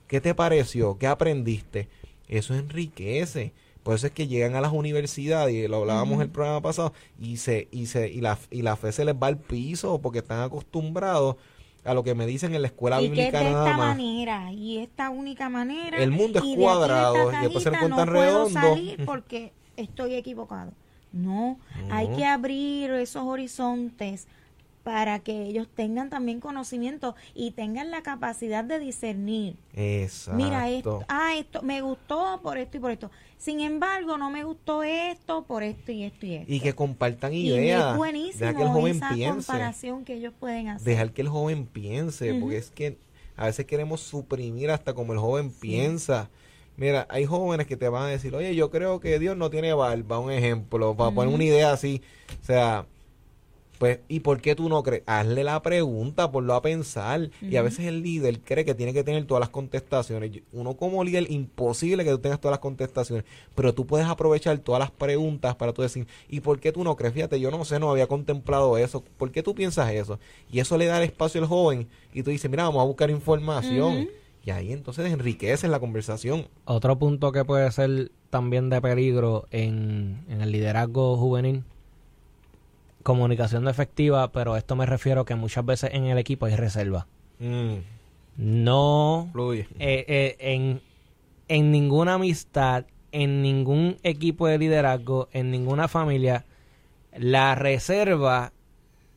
¿Qué te pareció? ¿Qué aprendiste? Eso enriquece. Por eso es que llegan a las universidades, y lo hablábamos el programa pasado, y se, y se, y la, y la fe se les va al piso porque están acostumbrados a lo que me dicen en la escuela y bíblica que de nada esta más. manera y esta única manera El mundo es y de cuadrado, y después se encuentran no puedo salir porque estoy equivocado no, hay que abrir esos horizontes para que ellos tengan también conocimiento y tengan la capacidad de discernir Exacto. Mira, esto, ah, esto me gustó por esto y por esto. Sin embargo, no me gustó esto por esto y esto y esto. Y que compartan Y ideas. es buenísimo Deja que el joven esa piense. comparación que ellos pueden hacer. Dejar que el joven piense, porque es que a veces queremos suprimir hasta como el joven piensa. Mira, hay jóvenes que te van a decir, oye, yo creo que Dios no tiene barba, un ejemplo, para poner una idea así. O sea, pues, ¿y por qué tú no crees? Hazle la pregunta, ponlo a pensar. Y a veces el líder cree que tiene que tener todas las contestaciones. Uno como líder, imposible que tú tengas todas las contestaciones, pero tú puedes aprovechar todas las preguntas para tú decir, ¿y por qué tú no crees? Fíjate, yo no sé, no había contemplado eso. ¿Por qué tú piensas eso? Y eso le da el espacio al joven y tú dices, mira, vamos a buscar información. Y ahí entonces enriqueces la conversación. Otro punto que puede ser también de peligro en, en el liderazgo juvenil, comunicación no efectiva, pero esto me refiero que muchas veces en el equipo hay reserva. Mm, No fluye. eh, eh, en, en ninguna amistad, en ningún equipo de liderazgo, en ninguna familia, la reserva,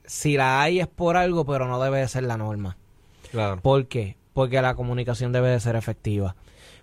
si la hay es por algo, pero no debe de ser la norma. Claro. ¿Por qué? Porque la comunicación debe de ser efectiva.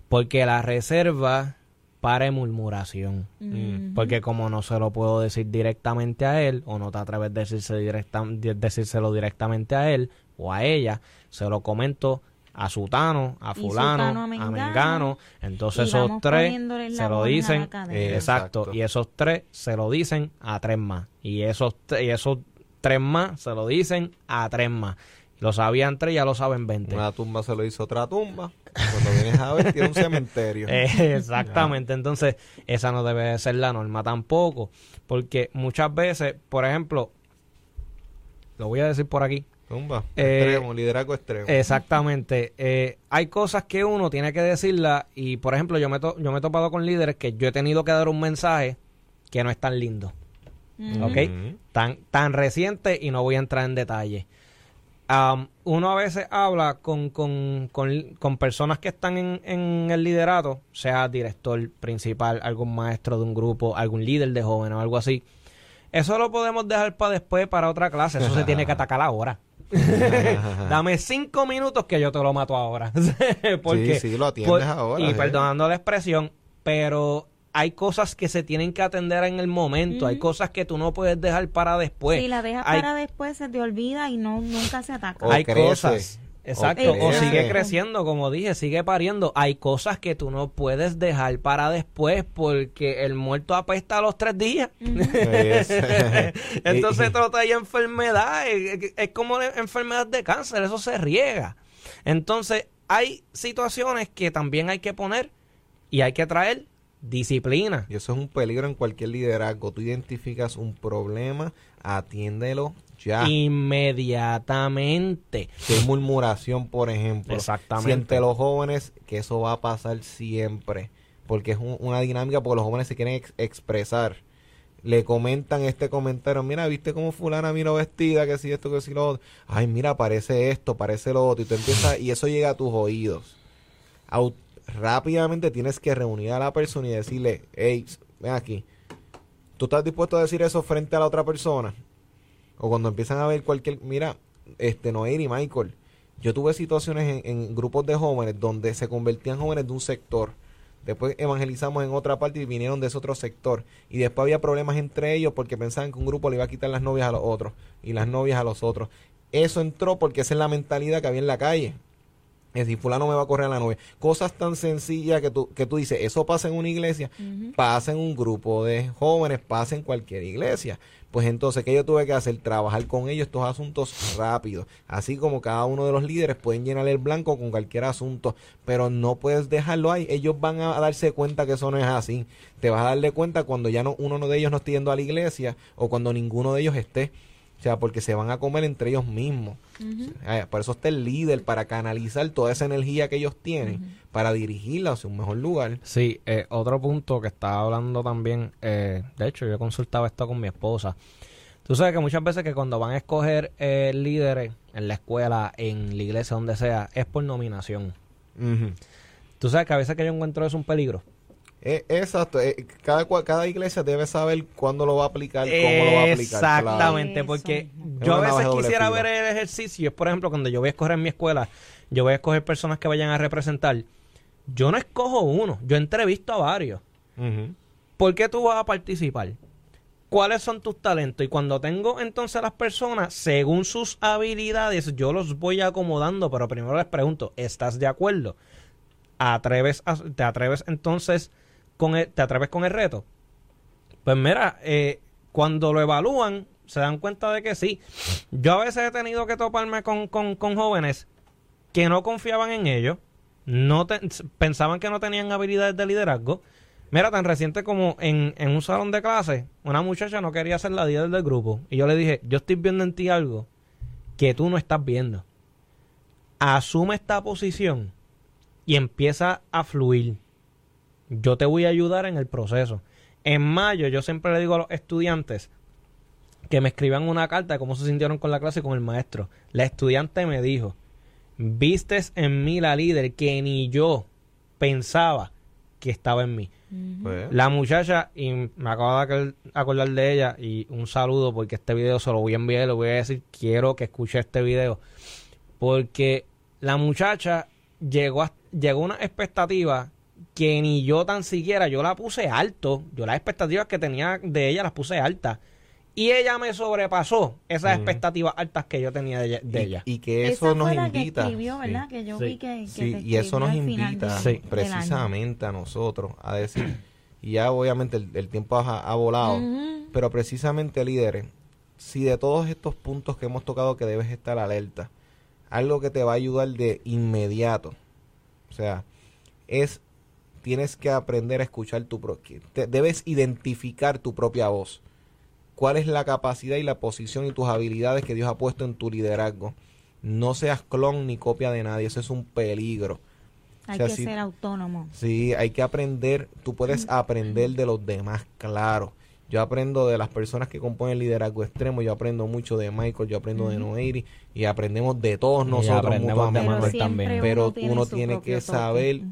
Porque la reserva para murmuración. Ujú. Porque como no se lo puedo decir directamente a él, o no te atreves a decirse directa, de- decírselo directamente a él o a ella, se lo comento a Sutano, a Fulano, Sutano a a Mengano. Entonces esos tres se lo dicen. eh, exacto. Exacto. Y esos tres se lo dicen a tres más. Y esos, y esos tres más se lo dicen a tres más. Lo sabían tres, ya lo saben 20. Una tumba se lo hizo otra tumba. Cuando vienes a ver, tiene un cementerio. Eh, Exactamente, entonces esa no debe de ser la norma tampoco, porque muchas veces, por ejemplo, lo voy a decir por aquí, Tumba. Eh, extremo, liderazgo extremo. exactamente, eh, hay cosas que uno tiene que decirlas y, por ejemplo, yo me, to- yo me he topado con líderes que yo he tenido que dar un mensaje que no es tan lindo, Ujú. ¿ok? Ujú. Tan, tan reciente y no voy a entrar en detalle. Am, uno a veces habla con, con, con, con personas que están en, en el liderato, sea director principal, algún maestro de un grupo, algún líder de jóvenes o algo así. Eso lo podemos dejar para después, para otra clase. Eso se tiene que atacar ahora. Dame cinco minutos que yo te lo mato ahora. Porque, Sí, sí, lo atiendes por- ahora, Y sí. perdonando la expresión, pero hay cosas que se tienen que atender en el momento. Hay cosas que tú no puedes dejar para después. si la dejas hay, para después, se te olvida y no nunca se ataca. O hay crece, cosas. Exacto, o, sigue creciendo, como dije, sigue pariendo. Hay cosas que tú no puedes dejar para después porque el muerto apesta a los tres días. Es- Entonces trata hay enfermedad, es, es como la enfermedad de cáncer, eso se riega. Entonces hay situaciones que también hay que poner y hay que traer disciplina. Y eso es un peligro en cualquier liderazgo. Tú identificas un problema, atiéndelo ya. Inmediatamente. Si hay murmuración, por ejemplo. Exactamente. Siente los jóvenes que eso va a pasar siempre. Porque es un- una dinámica, porque los jóvenes se quieren ex- expresar. Le comentan este comentario, mira, ¿viste cómo fulana vino vestida? Que si esto, que si lo otro. Ay, mira, parece esto, parece lo otro. Y tú empiezas, y eso llega a tus oídos. Au- rápidamente tienes que reunir a la persona y decirle, hey, ven aquí. ¿Tú estás dispuesto a decir eso frente a la otra persona? O cuando empiezan a ver cualquier... Mira, este Noel y Michael, yo tuve situaciones en, en grupos de jóvenes donde se convertían jóvenes de un sector. Después evangelizamos en otra parte y vinieron de ese otro sector. Y después había problemas entre ellos porque pensaban que un grupo le iba a quitar las novias a los otros y las novias a los otros. Eso entró porque esa es la mentalidad que había en la calle. Es decir, fulano me va a correr a la novia. Cosas tan sencillas que tú, que tú dices, eso pasa en una iglesia, pasa en un grupo de jóvenes, pasa en cualquier iglesia. Pues entonces, ¿qué yo tuve que hacer? Trabajar con ellos estos asuntos rápidos. Así como cada uno de los líderes pueden llenar el blanco con cualquier asunto, pero no puedes dejarlo ahí. Ellos van a darse cuenta que eso no es así. Te vas a darle cuenta cuando ya no, uno de ellos no esté yendo a la iglesia o cuando ninguno de ellos esté. O sea, porque se van a comer entre ellos mismos. por eso está el líder, para canalizar toda esa energía que ellos tienen, para dirigirla hacia un mejor lugar. Sí, eh, otro punto que estaba hablando también, eh, de hecho yo consultaba esto con mi esposa. Tú sabes que muchas veces que cuando van a escoger eh, líderes en la escuela, en la iglesia, donde sea, es por nominación. Tú sabes que a veces que yo encuentro es un peligro. Eh, exacto, eh, cada, cada iglesia debe saber cuándo lo va a aplicar, cómo lo va a aplicar. Exactamente, porque yo a veces quisiera ver el ejercicio, por ejemplo, cuando yo voy a escoger en mi escuela, yo voy a escoger personas que vayan a representar. Yo no escojo uno, yo entrevisto a varios. ¿Por qué tú vas a participar? ¿Cuáles son tus talentos? Y cuando tengo entonces las personas, según sus habilidades, yo los voy acomodando, pero primero les pregunto, ¿estás de acuerdo? ¿Atreves ¿Te atreves entonces ¿te atreves con el reto? Pues mira, eh, cuando lo evalúan, se dan cuenta de que sí. Yo a veces he tenido que toparme con, jóvenes que no confiaban en ellos, no pensaban que no tenían habilidades de liderazgo. Mira, tan reciente como en, en un salón de clase, una muchacha no quería ser la líder del grupo. Y yo le dije, yo estoy viendo en ti algo que tú no estás viendo. Asume esta posición y empieza a fluir yo te voy a ayudar en el proceso. En mayo yo siempre le digo a los estudiantes que me escriban una carta de cómo se sintieron con la clase y con el maestro. La estudiante me dijo, vistes en mí la líder que ni yo pensaba que estaba en mí. Pues. La muchacha, y me acabo de acordar de ella, y un saludo porque este video se lo voy a enviar, le voy a decir, quiero que escuche este video, porque la muchacha llegó a, llegó a una expectativa que ni yo tan siquiera, yo la puse alto, yo las expectativas que tenía de ella las puse altas. Y ella me sobrepasó esas expectativas altas que yo tenía de, ella. Y que eso nos invita. y eso nos invita precisamente a nosotros a decir, y ya obviamente el, tiempo ha, volado, pero precisamente líderes, si de todos estos puntos que hemos tocado que debes estar alerta, algo que te va a ayudar de inmediato, o sea, es tienes que aprender a escuchar tu propia, debes identificar tu propia voz. ¿Cuál es la capacidad y la posición y tus habilidades que Dios ha puesto en tu liderazgo? No seas clon ni copia de nadie, eso es un peligro. Hay que ser autónomo. Sí, hay que aprender, tú puedes aprender de los demás, claro. Yo aprendo de las personas que componen el liderazgo extremo, yo aprendo mucho de Michael, yo aprendo de Noiri y aprendemos de todos nosotros mutuamente. también. Pero uno tiene, que saber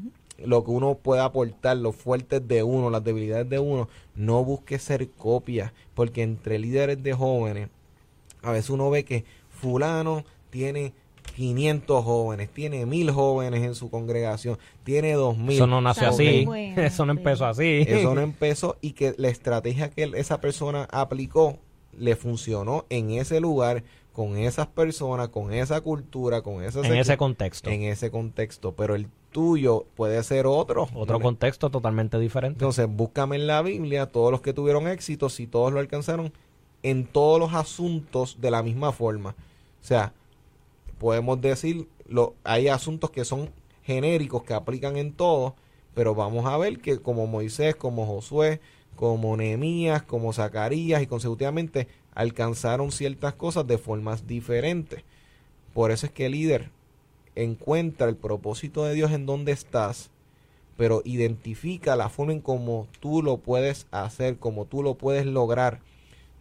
lo que uno puede aportar, los fuertes de uno, las debilidades de uno, no busque ser copia, porque entre líderes de jóvenes, a veces uno ve que fulano tiene 500 jóvenes, tiene mil jóvenes en su congregación, tiene 2000. Eso no nació así, eso no empezó así. Eso no empezó y que la estrategia que esa persona aplicó le funcionó en ese lugar con esas personas, con esa cultura, con esa en ese contexto. En ese contexto, pero el tuyo puede ser otro. Otro contexto totalmente diferente. Entonces, búscame en la Biblia todos los que tuvieron éxito, si todos lo alcanzaron, en todos los asuntos de la misma forma. O sea, podemos decir, lo, hay asuntos que son genéricos, que aplican en todo, pero vamos a ver que como Moisés, como Josué, como Nehemías, como Zacarías y consecutivamente alcanzaron ciertas cosas de formas diferentes. Por eso es que el líder encuentra el propósito de Dios en donde estás, pero identifica la forma en cómo tú lo puedes hacer, cómo tú lo puedes lograr.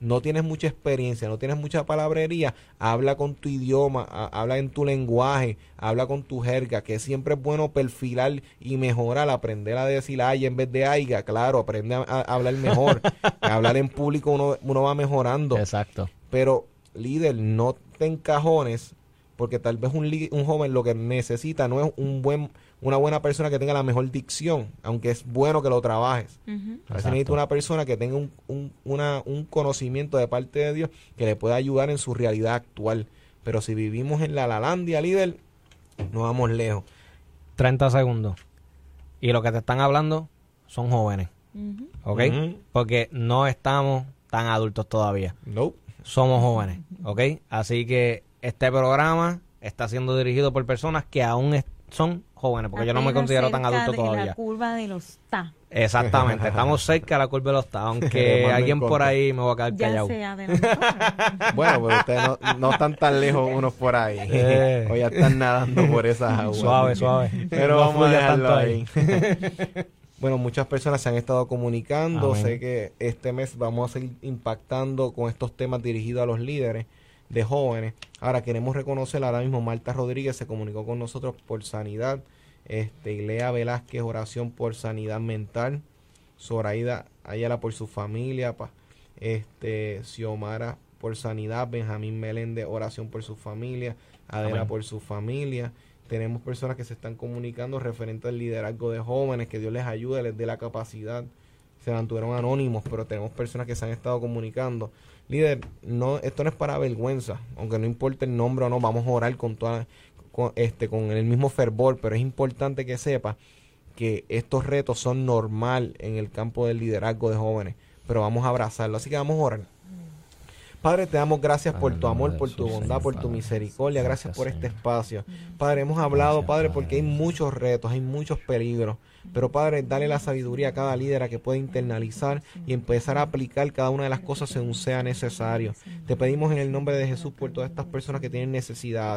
No tienes mucha experiencia, no tienes mucha palabrería, habla con tu idioma, habla en tu lenguaje, habla con tu jerga, que siempre es bueno perfilar y mejorar, aprender a decir ay en vez de aiga, claro, aprende a, hablar mejor, hablar en público uno, uno va mejorando. Exacto. Pero líder, no te encajones porque tal vez un, un joven lo que necesita no es un buen una buena persona que tenga la mejor dicción, aunque es bueno que lo trabajes. A veces necesita una persona que tenga un, un, una, un conocimiento de parte de Dios que le pueda ayudar en su realidad actual. Pero si vivimos en la Lalandia, líder, No vamos lejos. 30 segundos. Y lo que te están hablando son jóvenes, Ujú. ¿ok? Porque no estamos tan adultos todavía. Nope. Somos jóvenes, ¿ok? Así que este programa está siendo dirigido por personas que aún son jóvenes, porque yo no me considero tan adulto todavía. La curva de los ta. Exactamente, estamos cerca de la curva de los estados, aunque alguien por ahí me va a quedar Ya callado. se adelantó. Bueno, pero ustedes no, no están tan lejos unos por ahí. Eh. O ya están nadando por esas aguas. Suave, suave. Pero No vamos a dejarlo ahí. bueno, muchas personas se han estado comunicando. Amén. Sé que este mes vamos a seguir impactando con estos temas dirigidos a los líderes de jóvenes. Ahora queremos reconocer ahora mismo Marta Rodríguez se comunicó con nosotros por sanidad. Este, Ilea Velázquez, oración por sanidad mental. Zoraida Ayala por su familia. pa- este, Xiomara por sanidad. Benjamín Meléndez, oración por su familia. Adela Amén. por su familia. Tenemos personas que se están comunicando referente al liderazgo de jóvenes, que Dios les ayude, les dé la capacidad. Se mantuvieron anónimos, pero tenemos personas que se han estado comunicando. Líder, no, esto no es para vergüenza, aunque no importe el nombre o no, vamos a orar con toda, con, este, con el mismo fervor, pero es importante que sepa que estos retos son normal en el campo del liderazgo de jóvenes, pero vamos a abrazarlo, así que vamos a orar. Padre, te damos gracias por tu amor, por tu bondad, por tu misericordia. Gracias por este espacio. Padre, hemos hablado, Padre, porque hay muchos retos, hay muchos peligros. Pero Padre, dale la sabiduría a cada líder a que pueda internalizar y empezar a aplicar cada una de las cosas según sea necesario. Te pedimos en el nombre de Jesús por todas estas personas que tienen necesidades.